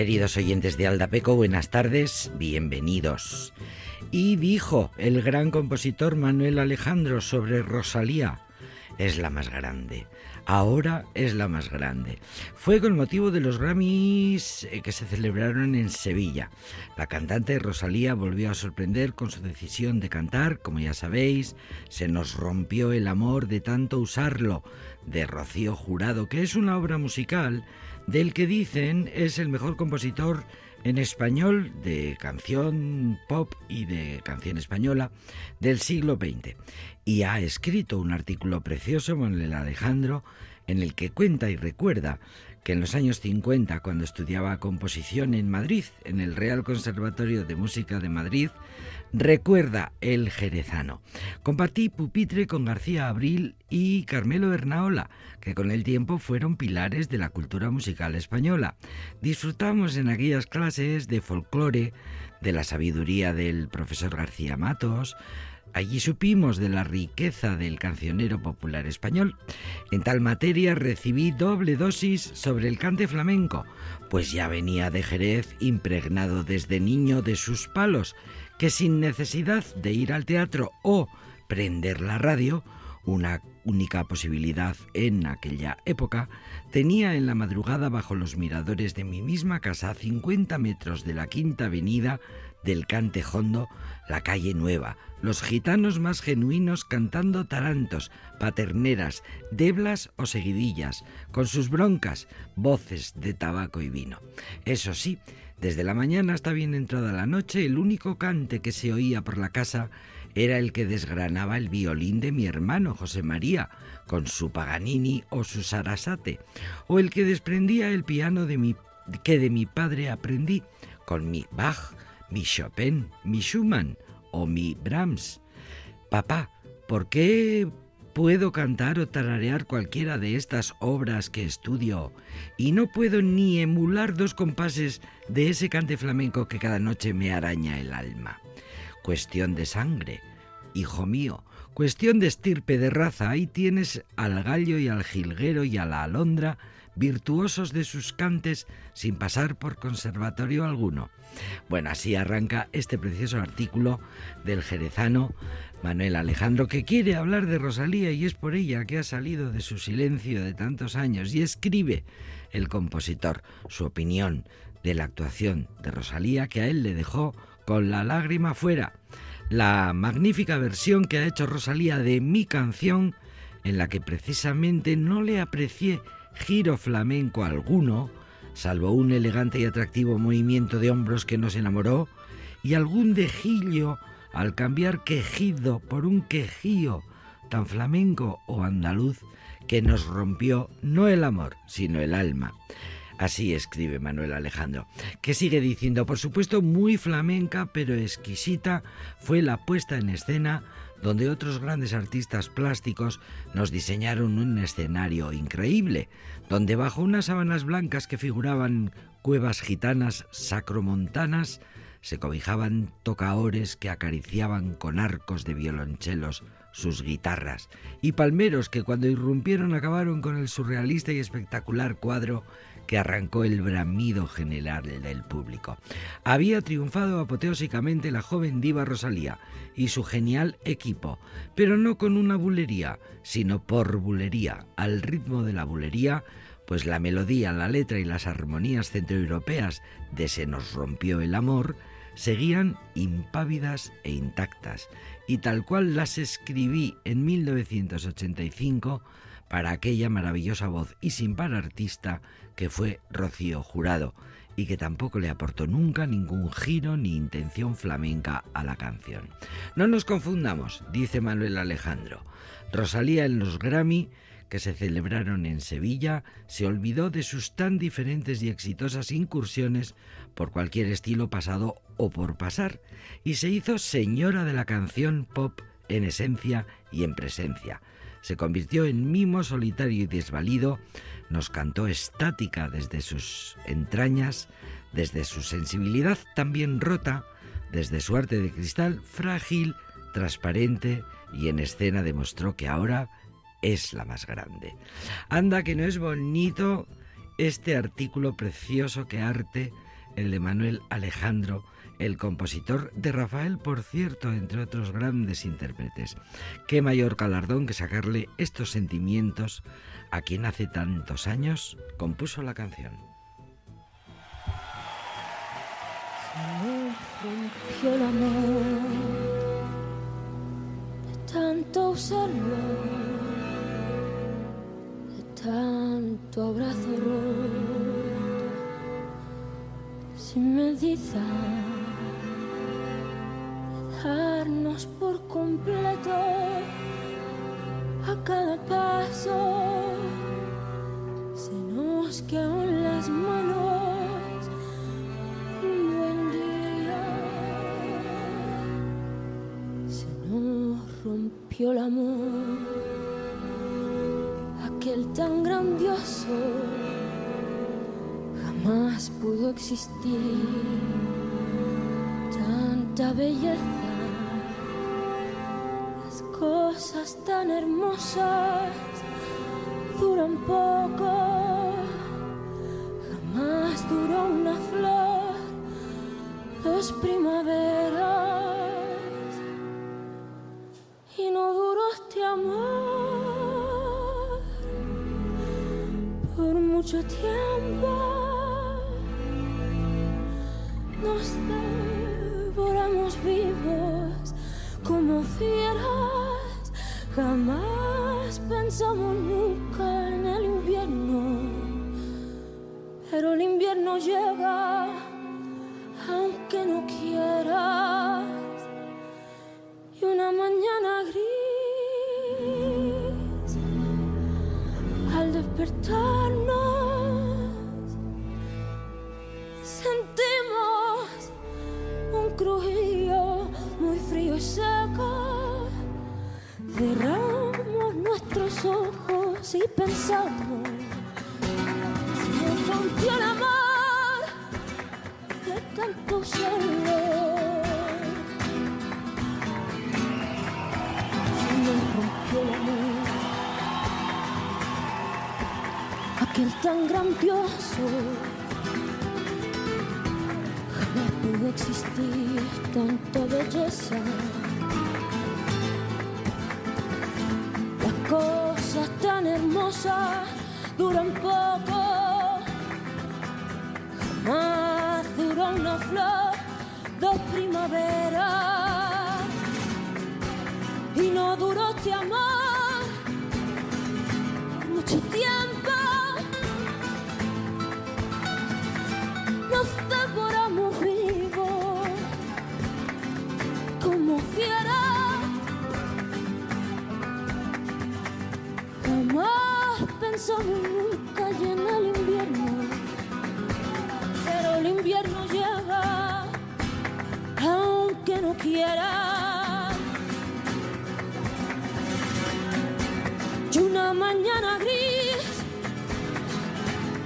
Queridos oyentes de Aldapeco, buenas tardes, bienvenidos. Y dijo el gran compositor Manuel Alejandro sobre Rosalía, es la más grande. Ahora es la más grande. Fue con motivo de los Grammys eh, que se celebraron en Sevilla. La cantante Rosalía volvió a sorprender con su decisión de cantar, como ya sabéis, se nos rompió el amor de tanto usarlo, de Rocío Jurado, que es una obra musical del que dicen es el mejor compositor en español de canción pop y de canción española del siglo XX. Y ha escrito un artículo precioso, Manuel Alejandro, en el que cuenta y recuerda que en los años 50, cuando estudiaba composición en Madrid, en el Real Conservatorio de Música de Madrid, recuerda el jerezano. Compartí pupitre con García Abril y Carmelo Bernaola, que con el tiempo fueron pilares de la cultura musical española. Disfrutamos en aquellas clases de folclore, de la sabiduría del profesor García Matos, Allí supimos de la riqueza del cancionero popular español. En tal materia recibí doble dosis sobre el cante flamenco, pues ya venía de Jerez impregnado desde niño de sus palos, que sin necesidad de ir al teatro o prender la radio, una única posibilidad en aquella época, tenía en la madrugada bajo los miradores de mi misma casa, a 50 metros de la Quinta Avenida del Cantejondo, la calle Nueva, los gitanos más genuinos cantando tarantos, paterneras, deblas o seguidillas, con sus broncas, voces de tabaco y vino. Eso sí, desde la mañana hasta bien entrada la noche, el único cante que se oía por la casa era el que desgranaba el violín de mi hermano José María, con su Paganini o su Sarasate, o el que desprendía el piano de mi, que de mi padre aprendí, con mi Bach, mi Chopin, mi Schumann o mi Brahms. Papá, ¿por qué puedo cantar o tararear cualquiera de estas obras que estudio y no puedo ni emular dos compases de ese cante flamenco que cada noche me araña el alma? Cuestión de sangre, hijo mío, cuestión de estirpe de raza, ahí tienes al gallo y al jilguero y a la alondra virtuosos de sus cantes sin pasar por conservatorio alguno. Bueno, así arranca este precioso artículo del jerezano Manuel Alejandro, que quiere hablar de Rosalía y es por ella que ha salido de su silencio de tantos años y escribe el compositor su opinión de la actuación de Rosalía que a él le dejó con la lágrima fuera. La magnífica versión que ha hecho Rosalía de mi canción, en la que precisamente no le aprecié giro flamenco alguno, salvo un elegante y atractivo movimiento de hombros que nos enamoró, y algún dejillo al cambiar quejido por un quejío tan flamenco o andaluz que nos rompió no el amor, sino el alma. Así escribe Manuel Alejandro, que sigue diciendo, por supuesto, muy flamenca, pero exquisita fue la puesta en escena donde otros grandes artistas plásticos nos diseñaron un escenario increíble, donde bajo unas sábanas blancas que figuraban cuevas gitanas sacromontanas, se cobijaban tocaores que acariciaban con arcos de violonchelos sus guitarras, y palmeros que cuando irrumpieron acabaron con el surrealista y espectacular cuadro que arrancó el bramido general del público. Había triunfado apoteósicamente la joven diva Rosalía y su genial equipo, pero no con una bulería, sino por bulería, al ritmo de la bulería, pues la melodía, la letra y las armonías centroeuropeas de Se nos rompió el amor seguían impávidas e intactas, y tal cual las escribí en 1985 para aquella maravillosa voz y sin par artista que fue Rocío Jurado y que tampoco le aportó nunca ningún giro ni intención flamenca a la canción. No nos confundamos, dice Manuel Alejandro. Rosalía en los Grammy que se celebraron en Sevilla, se olvidó de sus tan diferentes y exitosas incursiones por cualquier estilo pasado o por pasar, y se hizo señora de la canción pop en esencia y en presencia. Se convirtió en mimo solitario y desvalido nos cantó estática desde sus entrañas, desde su sensibilidad también rota, desde su arte de cristal frágil, transparente y en escena demostró que ahora es la más grande. Anda que no es bonito este artículo precioso que arte el de Manuel Alejandro, el compositor de Rafael, por cierto, entre otros grandes intérpretes. Qué mayor galardón que sacarle estos sentimientos a quien hace tantos años compuso la canción. rompió el amor de tanto usarlo, de tanto abrazo sin medidas, dejarnos por completo a cada paso, se nos quedan las manos. Rompió el amor, aquel tan grandioso, jamás pudo existir. Tanta belleza, cosas tan hermosas duran poco, jamás duró una flor, dos primaveras no duró este amor por mucho tiempo. Nos devoramos vivos como fieras. Jamás pensamos nunca en el invierno, pero el invierno llega aunque no quiera y una mañana gris al despertarnos y pensamos nos rompió el amor de tanto solo aquel tan grandioso. Jamás pudo existir tanta belleza. Hermosas duran poco. Jamás duró una flor, dos primaveras. Y no duró este amor Pensamos nunca en el invierno, pero el invierno llega aunque no quiera. Y una mañana gris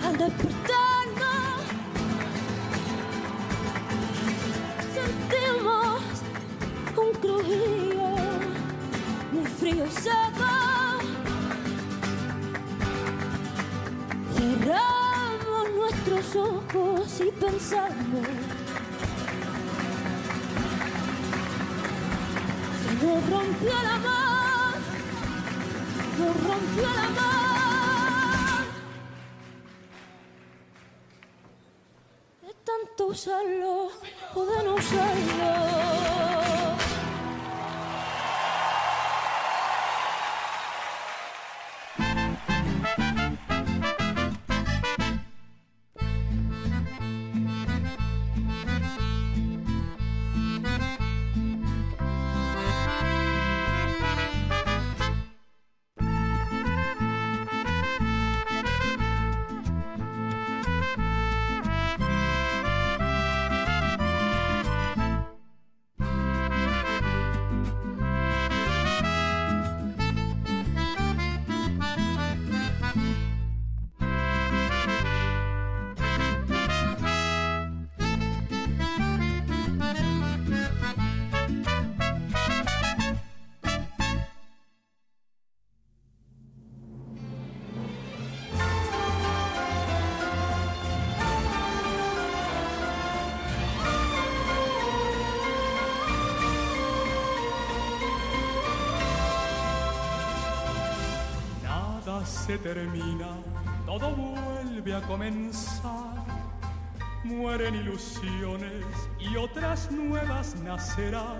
al despertar muy frío y seco. Ojos y pensamos. Se nos rompió el amor, nos rompió el amor. De tanto usarlo o de no usarlo. Se termina, todo vuelve a comenzar. Mueren ilusiones y otras nuevas nacerán.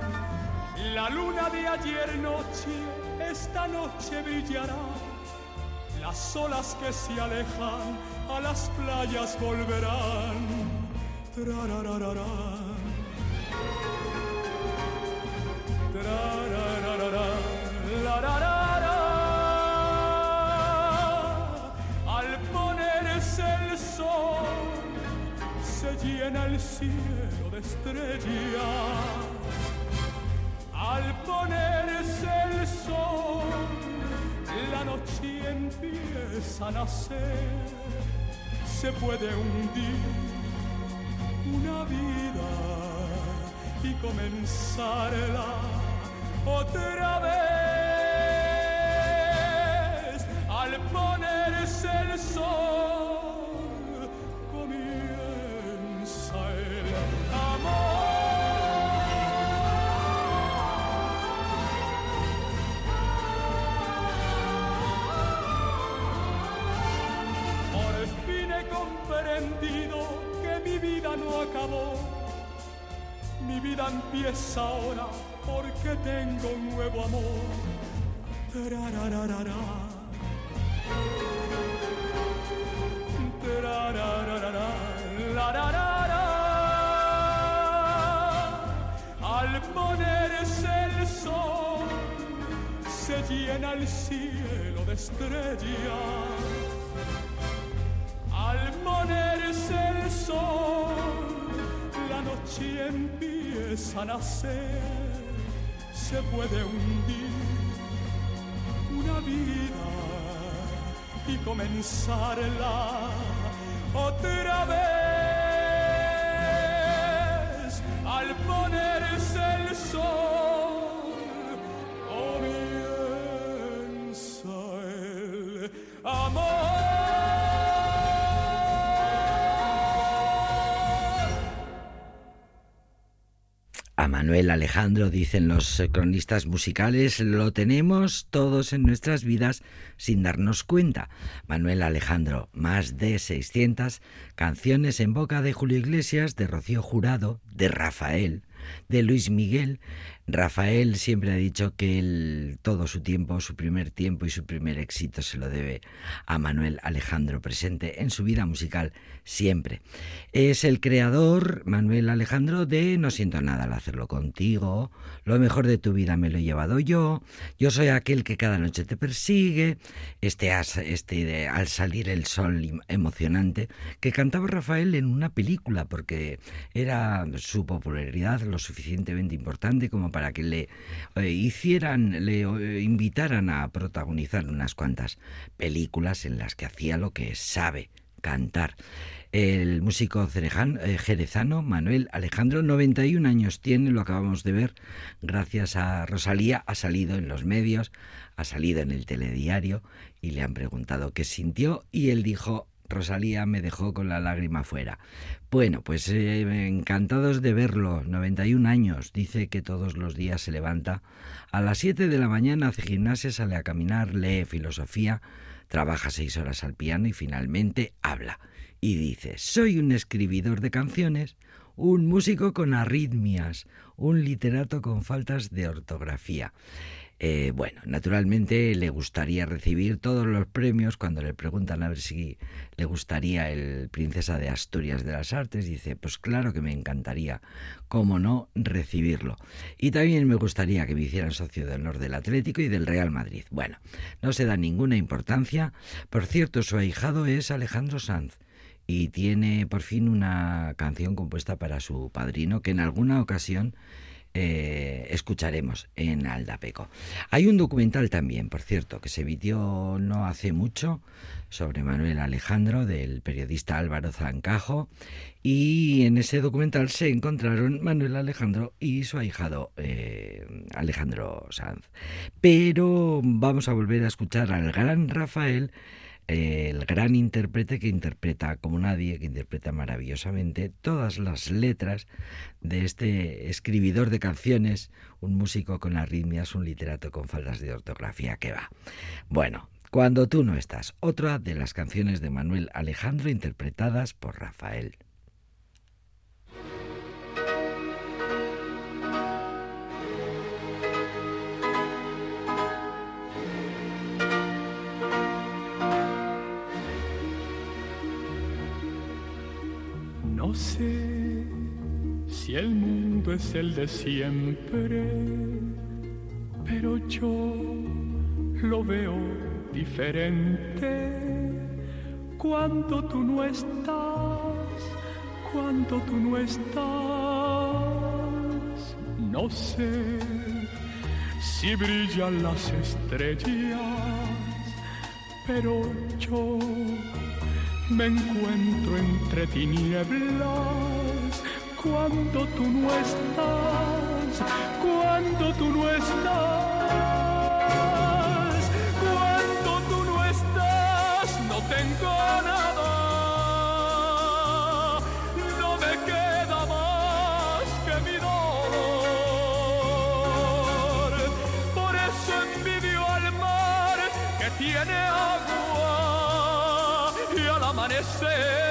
La luna de ayer noche, esta noche brillará. Las olas que se alejan a las playas volverán. Llena el cielo de estrellas. Al ponerse el sol, la noche empieza a nacer. Se puede hundir una vida y comenzarla otra ahora porque tengo un nuevo amor. Al ponerse el sol, se llena el cielo de estrellas. Al ponerse el sol, la noche empieza nacer. Se puede hundir una vida y comenzarla otra vez. Al ponerse Manuel Alejandro, dicen los cronistas musicales, lo tenemos todos en nuestras vidas sin darnos cuenta. Manuel Alejandro, más de 600 canciones en boca de Julio Iglesias, de Rocío Jurado, de Rafael, de Luis Miguel. Rafael siempre ha dicho que él, todo su tiempo, su primer tiempo y su primer éxito se lo debe a Manuel Alejandro, presente en su vida musical siempre. Es el creador, Manuel Alejandro, de No siento nada al hacerlo contigo, Lo mejor de tu vida me lo he llevado yo, Yo soy aquel que cada noche te persigue, este, este de, al salir el sol emocionante, que cantaba Rafael en una película, porque era su popularidad lo suficientemente importante como para que le eh, hicieran, le eh, invitaran a protagonizar unas cuantas películas en las que hacía lo que sabe cantar. El músico eh, jerezano Manuel Alejandro, 91 años tiene, lo acabamos de ver, gracias a Rosalía, ha salido en los medios, ha salido en el telediario y le han preguntado qué sintió y él dijo, Rosalía me dejó con la lágrima fuera. Bueno, pues eh, encantados de verlo. 91 años. Dice que todos los días se levanta. A las 7 de la mañana hace gimnasia, sale a caminar, lee filosofía, trabaja seis horas al piano y finalmente habla. Y dice, soy un escribidor de canciones, un músico con arritmias, un literato con faltas de ortografía. Eh, bueno, naturalmente le gustaría recibir todos los premios. Cuando le preguntan a ver si le gustaría el Princesa de Asturias de las Artes, dice, pues claro que me encantaría, cómo no, recibirlo. Y también me gustaría que me hicieran socio de honor del Atlético y del Real Madrid. Bueno, no se da ninguna importancia. Por cierto, su ahijado es Alejandro Sanz y tiene por fin una canción compuesta para su padrino que en alguna ocasión eh, escucharemos en Aldapeco. Hay un documental también, por cierto, que se emitió no hace mucho sobre Manuel Alejandro del periodista Álvaro Zancajo y en ese documental se encontraron Manuel Alejandro y su ahijado eh, Alejandro Sanz. Pero vamos a volver a escuchar al gran Rafael el gran intérprete que interpreta como nadie, que interpreta maravillosamente todas las letras de este escribidor de canciones, un músico con arritmias, un literato con faltas de ortografía que va. Bueno, Cuando tú no estás, otra de las canciones de Manuel Alejandro interpretadas por Rafael. No sé si el mundo es el de siempre, pero yo lo veo diferente cuando tú no estás, cuando tú no estás. No sé si brillan las estrellas, pero yo me encuentro entre tinieblas cuando tú no estás, cuando tú no estás. Cuando tú no estás, no tengo nada. Al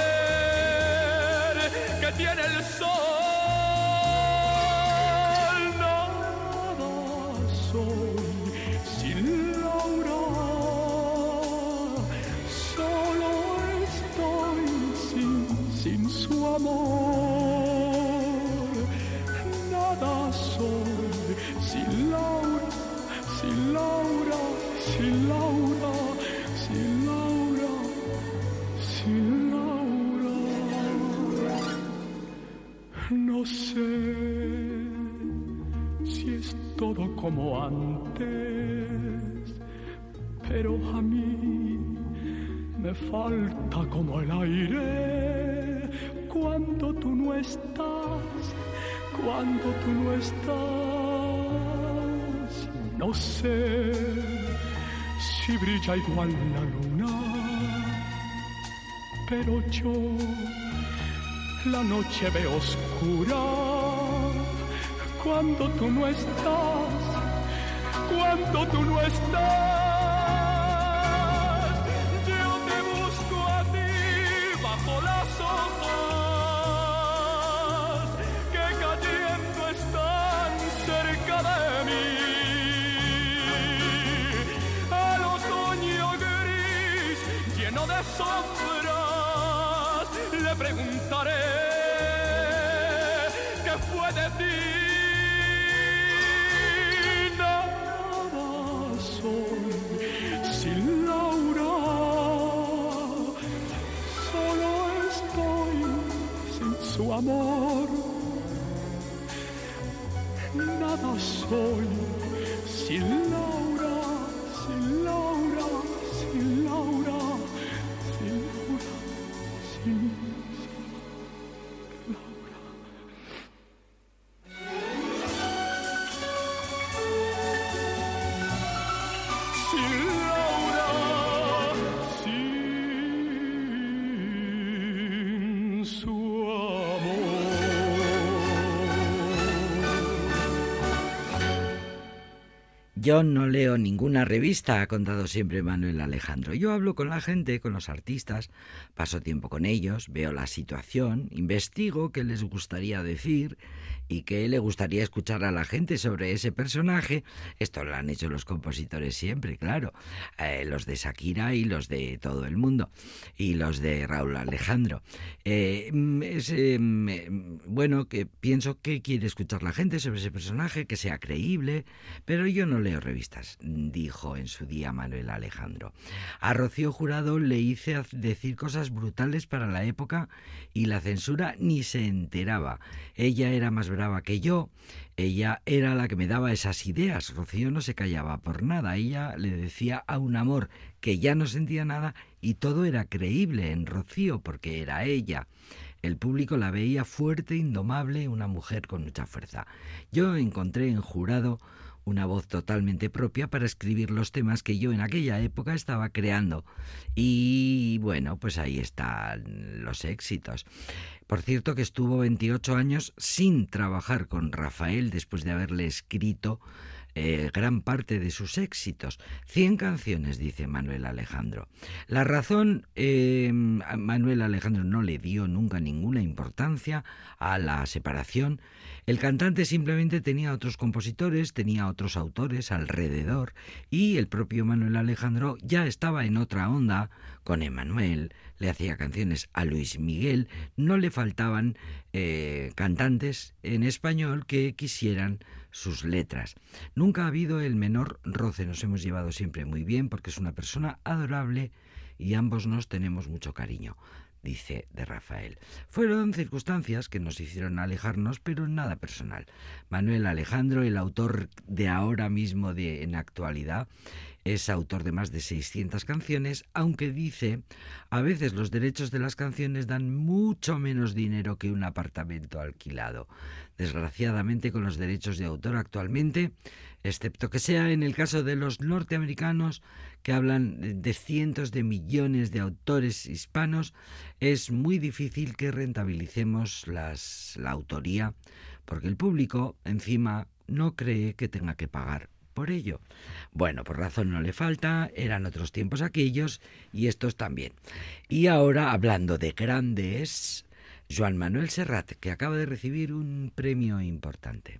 falta como el aire cuando tú no estás, cuando tú no estás. No sé si brilla igual la luna, pero yo la noche veo oscura cuando tú no estás, cuando tú no estás. Ti. Nada soy sin Laura, solo estoy sin su amor. Nada soy sin Yo no leo ninguna revista, ha contado siempre Manuel Alejandro. Yo hablo con la gente, con los artistas, paso tiempo con ellos, veo la situación, investigo qué les gustaría decir y qué le gustaría escuchar a la gente sobre ese personaje. Esto lo han hecho los compositores siempre, claro. Eh, los de Shakira y los de todo el mundo. Y los de Raúl Alejandro. Eh, mm, es, eh, mm, bueno, que pienso que quiere escuchar la gente sobre ese personaje, que sea creíble, pero yo no leo revistas, dijo en su día Manuel Alejandro. A Rocío Jurado le hice decir cosas brutales para la época y la censura ni se enteraba. Ella era más que yo, ella era la que me daba esas ideas. Rocío no se callaba por nada, ella le decía a un amor que ya no sentía nada y todo era creíble en Rocío porque era ella. El público la veía fuerte, indomable, una mujer con mucha fuerza. Yo encontré en jurado una voz totalmente propia para escribir los temas que yo en aquella época estaba creando. Y bueno, pues ahí están los éxitos. Por cierto que estuvo 28 años sin trabajar con Rafael después de haberle escrito eh, gran parte de sus éxitos. Cien canciones, dice Manuel Alejandro. La razón, eh, Manuel Alejandro no le dio nunca ninguna importancia a la separación. El cantante simplemente tenía otros compositores, tenía otros autores alrededor y el propio Manuel Alejandro ya estaba en otra onda con Emanuel, le hacía canciones a Luis Miguel, no le faltaban eh, cantantes en español que quisieran sus letras. Nunca ha habido el menor roce, nos hemos llevado siempre muy bien porque es una persona adorable y ambos nos tenemos mucho cariño dice de Rafael. Fueron circunstancias que nos hicieron alejarnos, pero nada personal. Manuel Alejandro, el autor de ahora mismo de en actualidad, es autor de más de 600 canciones, aunque dice, a veces los derechos de las canciones dan mucho menos dinero que un apartamento alquilado. Desgraciadamente, con los derechos de autor actualmente, excepto que sea en el caso de los norteamericanos, que hablan de cientos de millones de autores hispanos, es muy difícil que rentabilicemos las, la autoría, porque el público, encima, no cree que tenga que pagar por ello. Bueno, por razón no le falta, eran otros tiempos aquellos y estos también. Y ahora, hablando de grandes, Joan Manuel Serrat, que acaba de recibir un premio importante.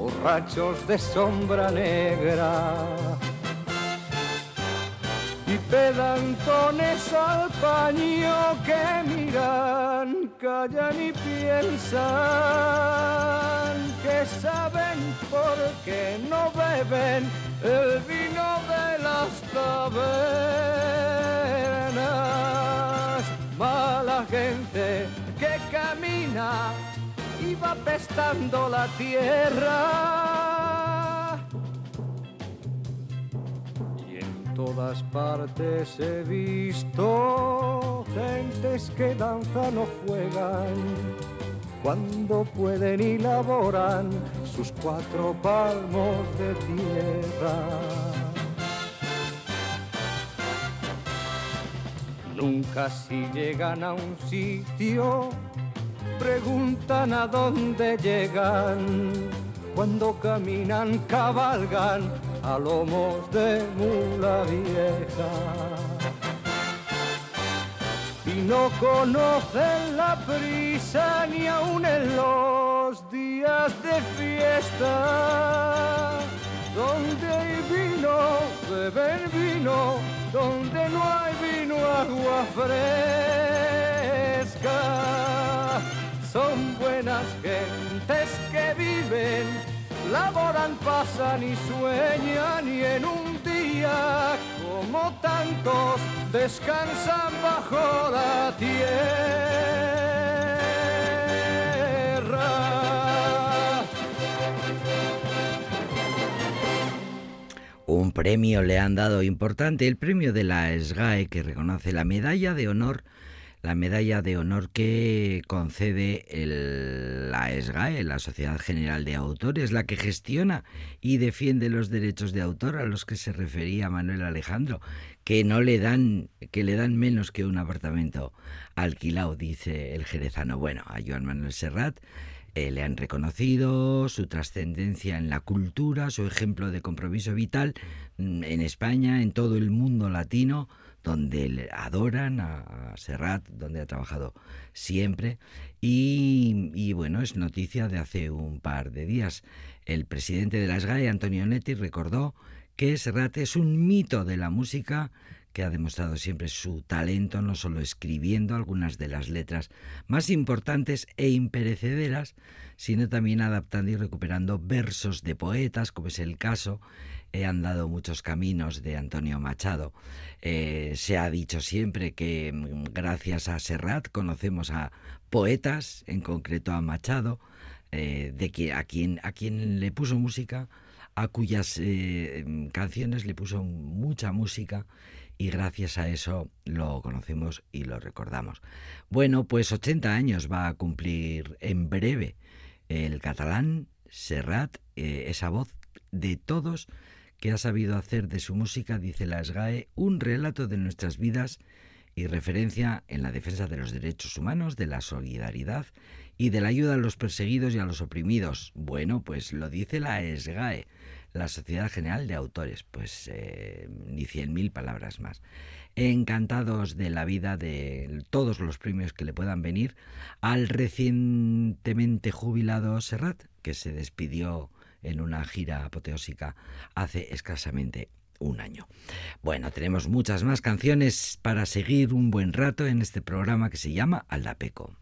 borrachos de sombra negra y pedantones al paño que miran, callan y piensan que saben por qué no beben el vino de las tabernas. Mala gente que camina va pestando la tierra. Y en todas partes he visto gentes que danzan o juegan cuando pueden y laboran sus cuatro palmos de tierra. Nunca si llegan a un sitio preguntan a dónde llegan. Cuando caminan, cabalgan a lomos de mula vieja. Y no conocen la prisa ni aun en los días de fiesta. Donde hay vino, beben vino, donde no hay vino, agua fresca buenas gentes que viven, laboran, pasan y sueñan y en un día como tantos descansan bajo la tierra. Un premio le han dado importante, el premio de la SGAE que reconoce la medalla de honor la medalla de honor que concede la SGAE, la Sociedad General de Autores, la que gestiona y defiende los derechos de autor a los que se refería Manuel Alejandro, que no le dan, que le dan menos que un apartamento alquilado, dice el jerezano. Bueno, a Joan Manuel Serrat eh, le han reconocido su trascendencia en la cultura, su ejemplo de compromiso vital mm, en España, en todo el mundo latino donde le adoran a, Serrat, donde ha trabajado siempre. Y, bueno, es noticia de hace un par de días. El presidente de la SGAE, Antonio Netti, recordó que Serrat es un mito de la música que ha demostrado siempre su talento, no solo escribiendo algunas de las letras más importantes e imperecederas, sino también adaptando y recuperando versos de poetas, como es el caso He andado muchos caminos de Antonio Machado. Eh, se ha dicho siempre que mm, gracias a Serrat conocemos a poetas, en concreto a Machado, eh, de a quien, a quien le puso música, a cuyas eh, canciones le puso mucha música y gracias a eso lo conocemos y lo recordamos. Bueno, pues 80 años va a cumplir en breve el catalán Serrat, esa voz de todos que ha sabido hacer de su música, dice la SGAE, un relato de nuestras vidas y referencia en la defensa de los derechos humanos, de la solidaridad y de la ayuda a los perseguidos y a los oprimidos. Bueno, pues lo dice la SGAE, la Sociedad General de Autores, pues eh, ni cien mil palabras más. Encantados de la vida de todos los premios que le puedan venir al recientemente jubilado Serrat, que se despidió en una gira apoteósica hace escasamente un año. Bueno, tenemos muchas más canciones para seguir un buen rato en este programa que se llama Aldapeco.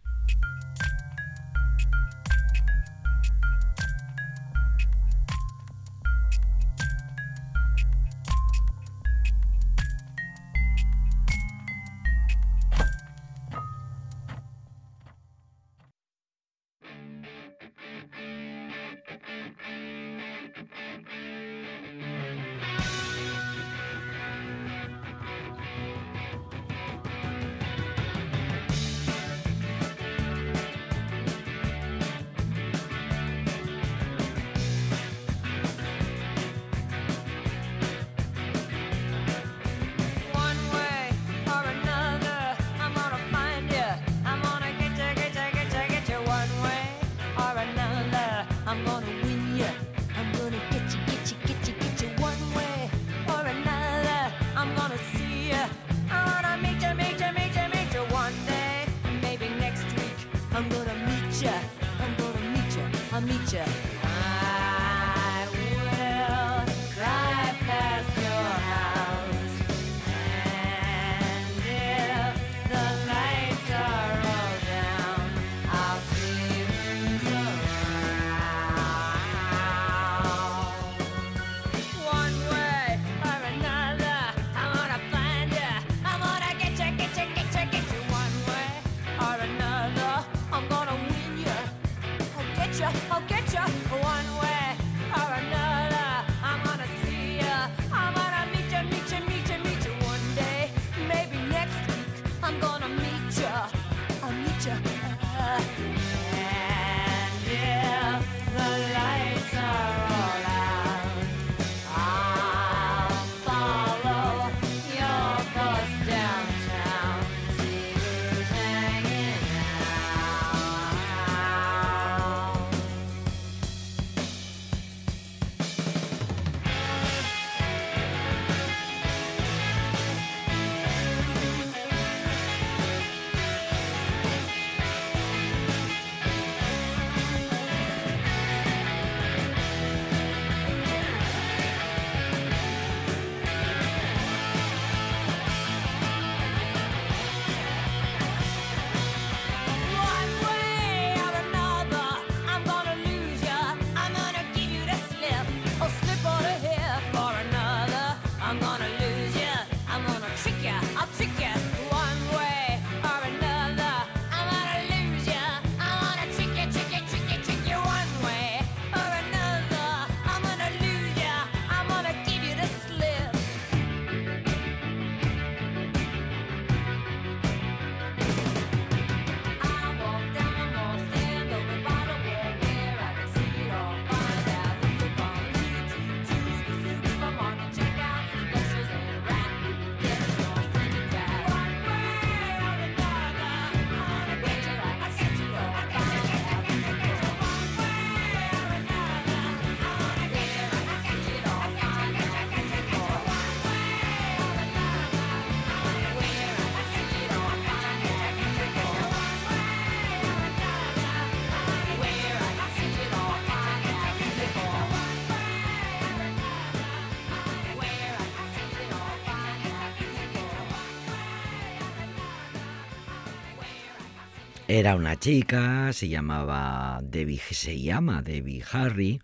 Era una chica, se llamaba Debbie, se llama Debbie Harry.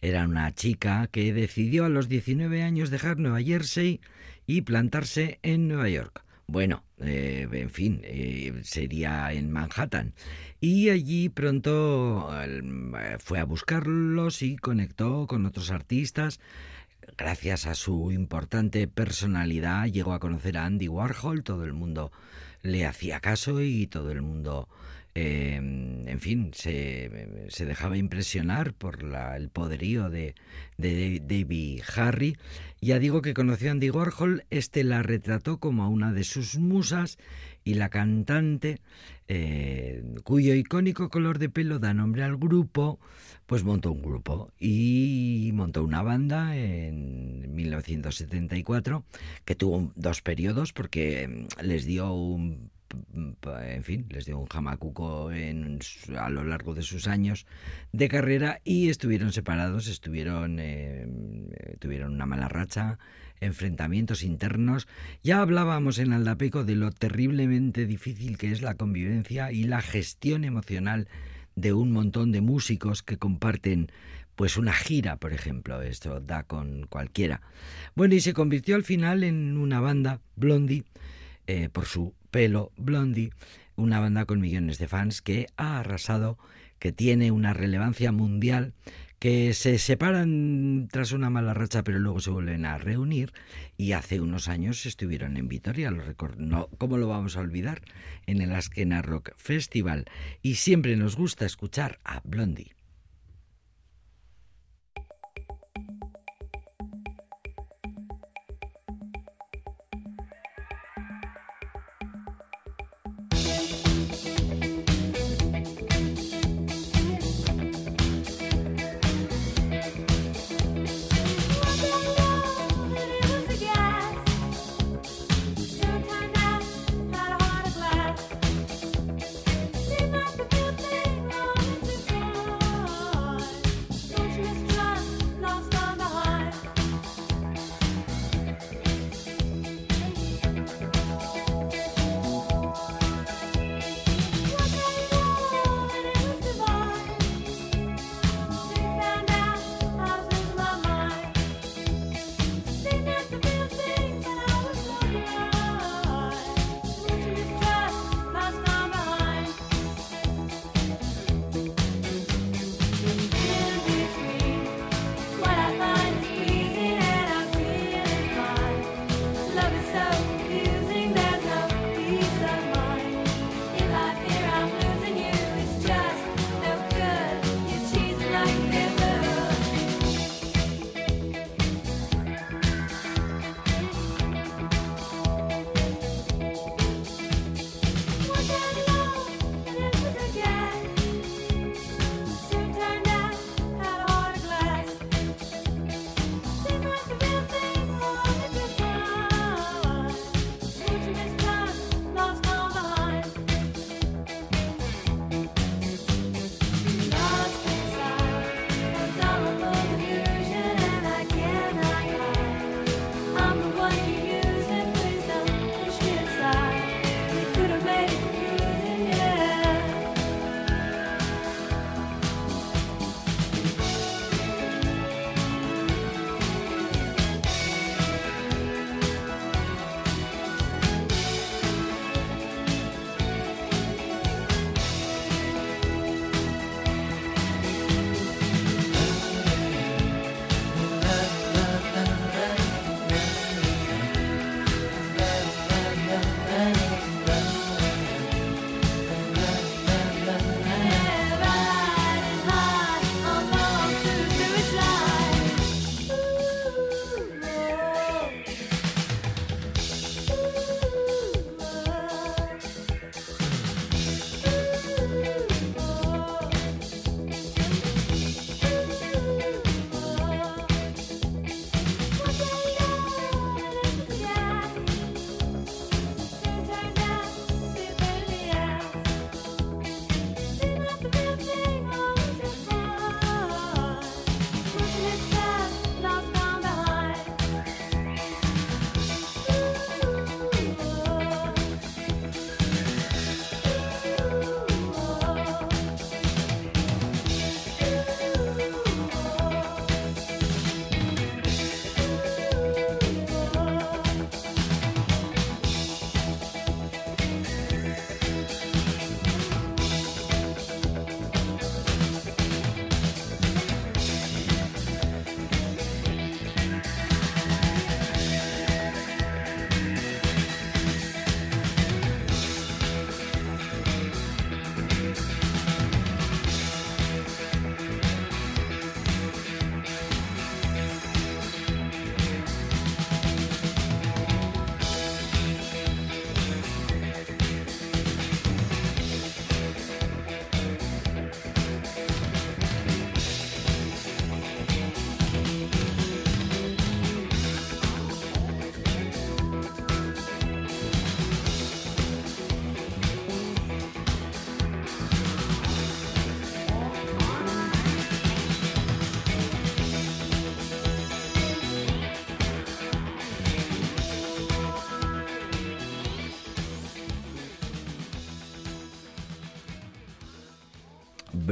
Era una chica que decidió a los 19 años dejar Nueva Jersey y plantarse en Nueva York. Bueno, eh, en fin, eh, sería en Manhattan. Y allí pronto fue a buscarlos y conectó con otros artistas. Gracias a su importante personalidad llegó a conocer a Andy Warhol, todo el mundo le hacía caso y todo el mundo Em, en fin, se, dejaba impresionar por el poderío de, de David Harry. Ya digo que conoció a Andy Warhol, este la retrató como a una de sus musas y la cantante, eh, cuyo icónico color de pelo da nombre al grupo, pues montó un grupo y montó una banda en 1974 que tuvo dos periodos porque em, les dio un en fin, les dio un jamacuco en, a lo largo de sus años de carrera y estuvieron separados, estuvieron, eh, tuvieron una mala racha, enfrentamientos internos. Ya hablábamos en Aldapeco de lo terriblemente difícil que es la convivencia y la gestión emocional de un montón de músicos que comparten pues una gira, por ejemplo, esto da con cualquiera. Bueno, y se convirtió al final en una banda, Blondie, eh, por su pelo Blondie, una banda con millones de fans que ha arrasado, que tiene una relevancia mundial, que se separan tras una mala racha pero luego se vuelven a reunir y hace unos años estuvieron en Vitoria, lo no, ¿cómo lo vamos a olvidar? En el Askena Rock Festival y siempre nos gusta escuchar a Blondie.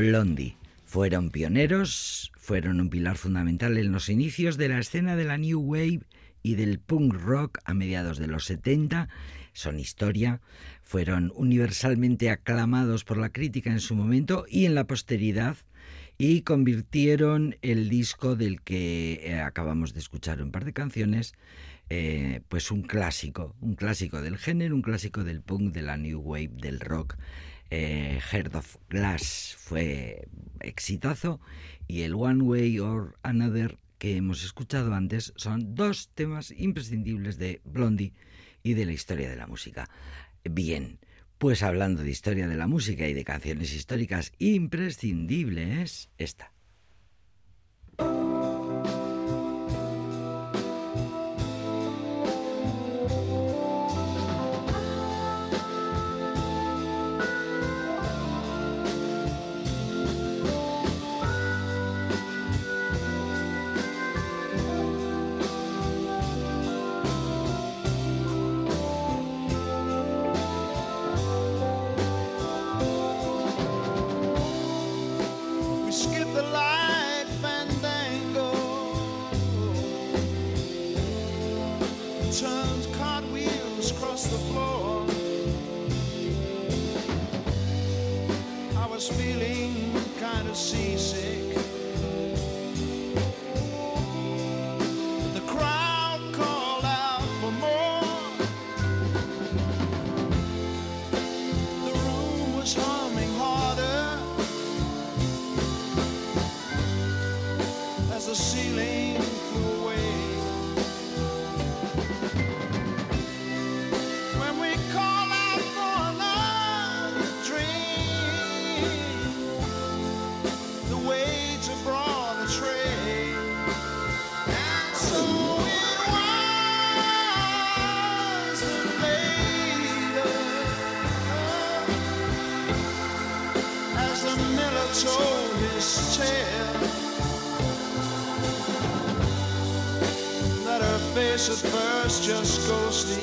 Blondie. Fueron pioneros, fueron un pilar fundamental en los inicios de la escena de la New Wave y del punk rock a mediados de los 70. Son historia, fueron universalmente aclamados por la crítica en su momento y en la posteridad y convirtieron el disco del que eh, acabamos de escuchar un par de canciones eh, pues un clásico, un clásico del género, un clásico del punk, de la new wave, del rock. Eh, of Glass fue exitazo y el One Way or Another que hemos escuchado antes son dos temas imprescindibles de Blondie y de la historia de la música. Bien, pues hablando de historia de la música y de canciones históricas imprescindibles, esta. just goes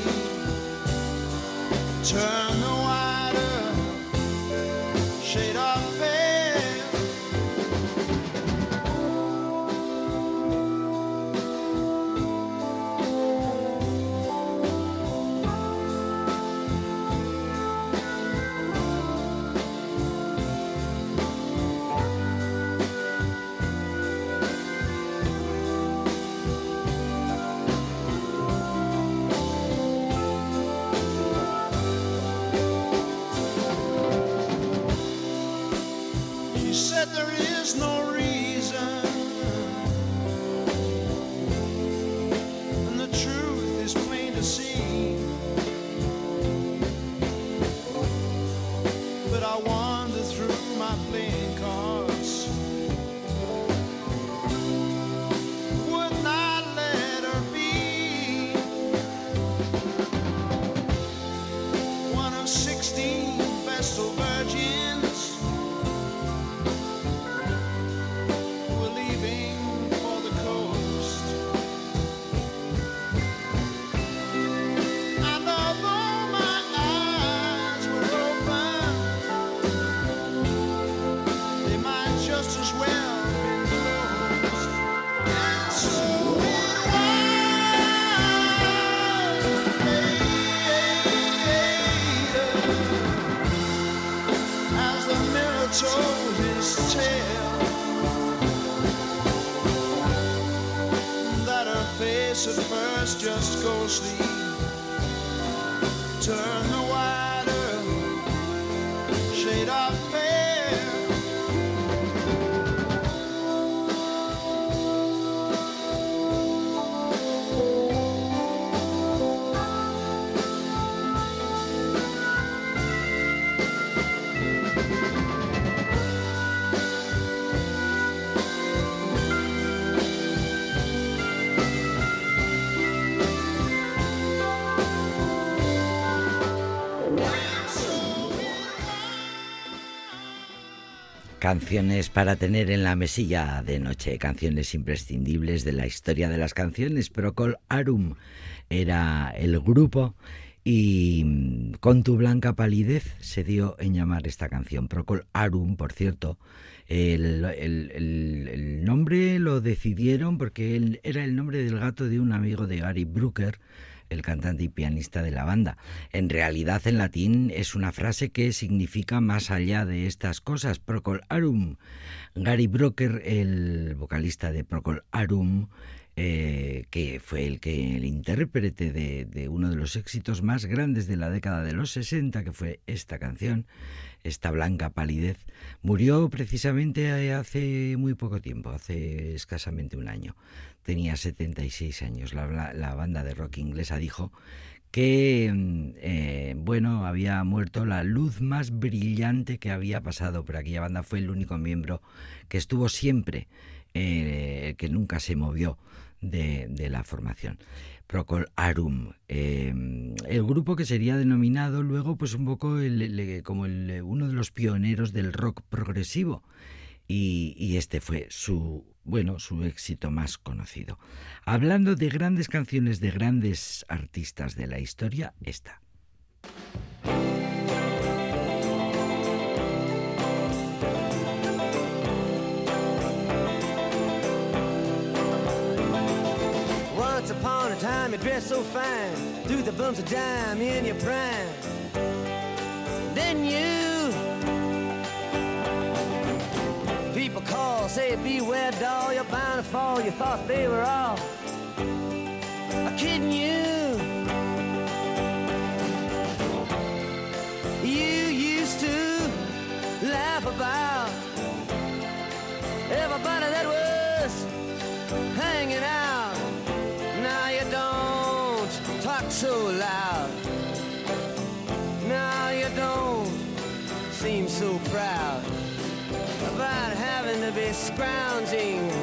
Canciones para tener en la mesilla de noche, canciones imprescindibles de la historia de las canciones. Procol Arum era el grupo Y mm, con tu blanca palidez se dio en llamar esta canción. Procol Arum, por cierto, el, el- nombre lo decidieron porque él era el nombre del gato de un amigo de Gary Brooker, el cantante y pianista de la banda. En realidad en latín es una frase que significa más allá de estas cosas, Procol Arum. Gary Brooker, el vocalista de Procol Arum, eh, que fue el que el intérprete de, de uno de los éxitos más grandes de la década de los 60, que fue esta canción, esta blanca palidez, murió precisamente hace muy poco tiempo, hace escasamente un año. Tenía 76 años. La, la banda de rock inglesa dijo que, mm, eh, bueno, había muerto la luz más brillante que había pasado por aquella banda. Fue el único miembro que estuvo siempre, eh, que nunca se movió de, de la formación. Procol Arum, eh, el grupo que sería denominado luego pues un poco el- el- como el- uno de los pioneros del rock progresivo y, y este fue su bueno su éxito más conocido. Hablando de grandes canciones de grandes artistas de la historia, esta. Once upon a time you dressed so fine, threw the bumps of dime in your prime. Call, say beware doll, you're bound to fall. You thought they were all kidding you. You grounding.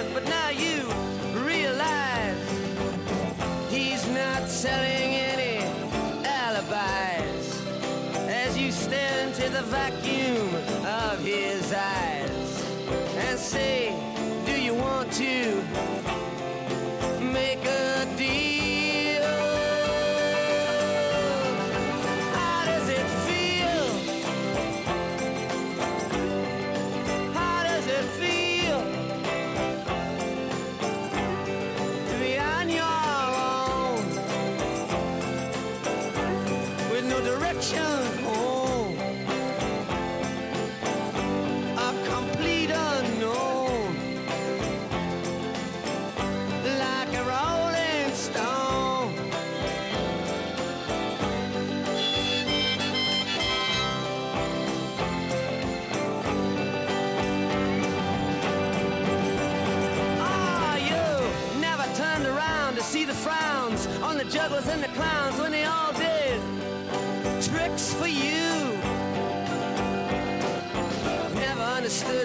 vacuum of his eyes and say,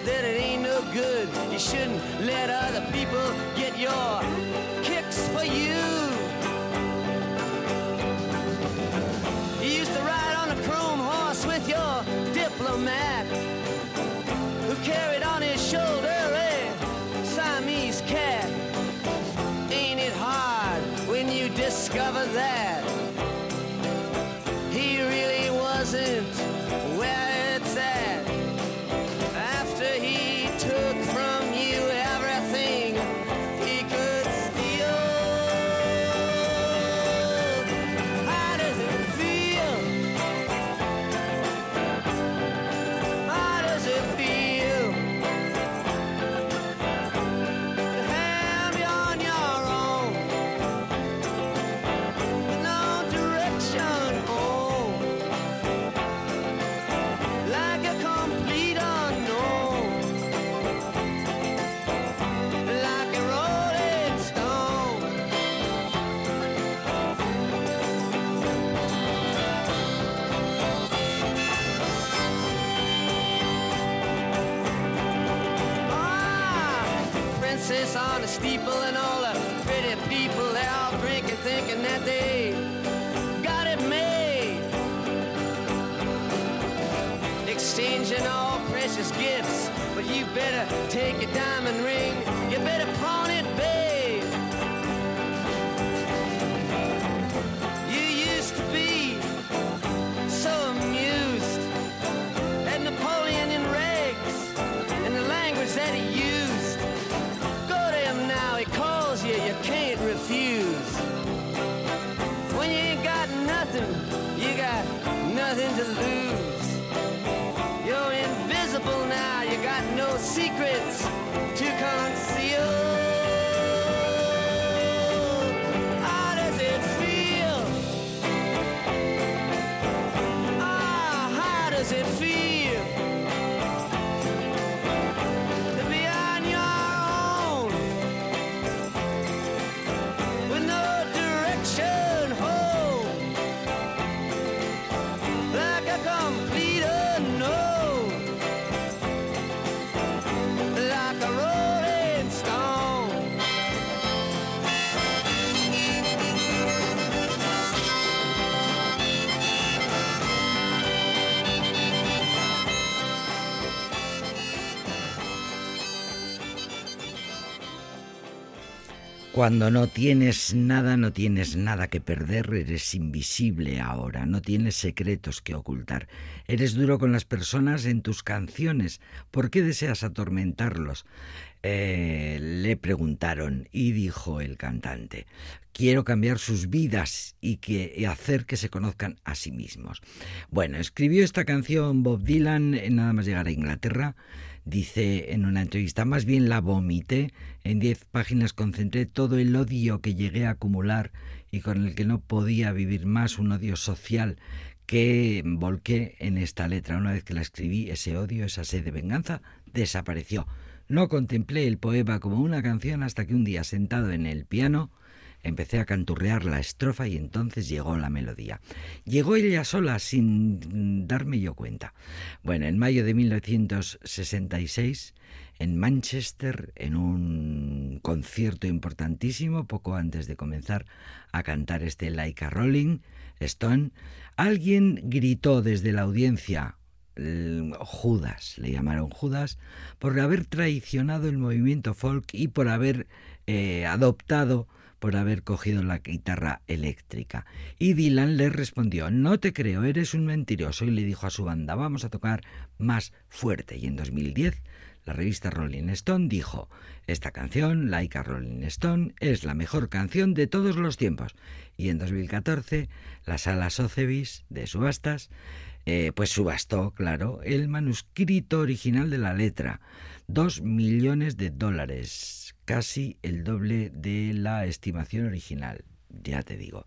that it ain't no good. You shouldn't let other people get your better take it down. Cuando no tienes nada, no tienes nada que perder, eres invisible ahora, no tienes secretos que ocultar. Eres duro con las personas en tus canciones. ¿Por qué deseas atormentarlos? Eh, le preguntaron y dijo el cantante, quiero cambiar sus vidas y, que, y hacer que se conozcan a sí mismos. Bueno, escribió esta canción Bob Dylan en nada más llegar a Inglaterra. Dice en una entrevista, más bien la vomité, en diez páginas concentré todo el odio que llegué a acumular y con el que no podía vivir más, un odio social que volqué en esta letra. Una vez que la escribí, ese odio, esa sed de venganza, desapareció. No contemplé el poema como una canción hasta que un día sentado en el piano empecé a canturrear la estrofa y entonces llegó la melodía. Llegó ella sola sin darme yo cuenta. Bueno, en mayo de 1966, en Manchester, en un concierto importantísimo, poco antes de comenzar a cantar este Like a Rolling Stone, alguien gritó desde la audiencia, Judas, le llamaron Judas, por haber traicionado el movimiento folk y por haber eh, adoptado por haber cogido la guitarra eléctrica. Y Dylan le respondió, no te creo, eres un mentiroso, y le dijo a su banda, vamos a tocar más fuerte. Y en 2010, la revista Rolling Stone dijo, esta canción, Like a Rolling Stone, es la mejor canción de todos los tiempos. Y en 2014, la sala Sotheby's de subastas, eh, pues subastó, claro, el manuscrito original de la letra, dos millones de dólares casi el doble de la estimación original. Ya te digo,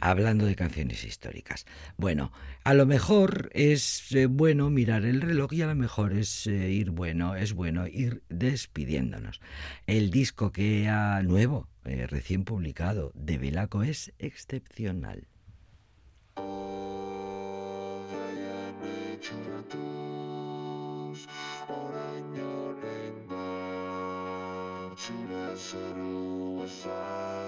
hablando de canciones históricas. Bueno, a lo mejor es eh, bueno mirar el reloj y a lo mejor es eh, ir bueno, es bueno ir despidiéndonos. El disco que ha nuevo, recién publicado, de Velaco es excepcional. auratuz orren norren da zure sorroa sai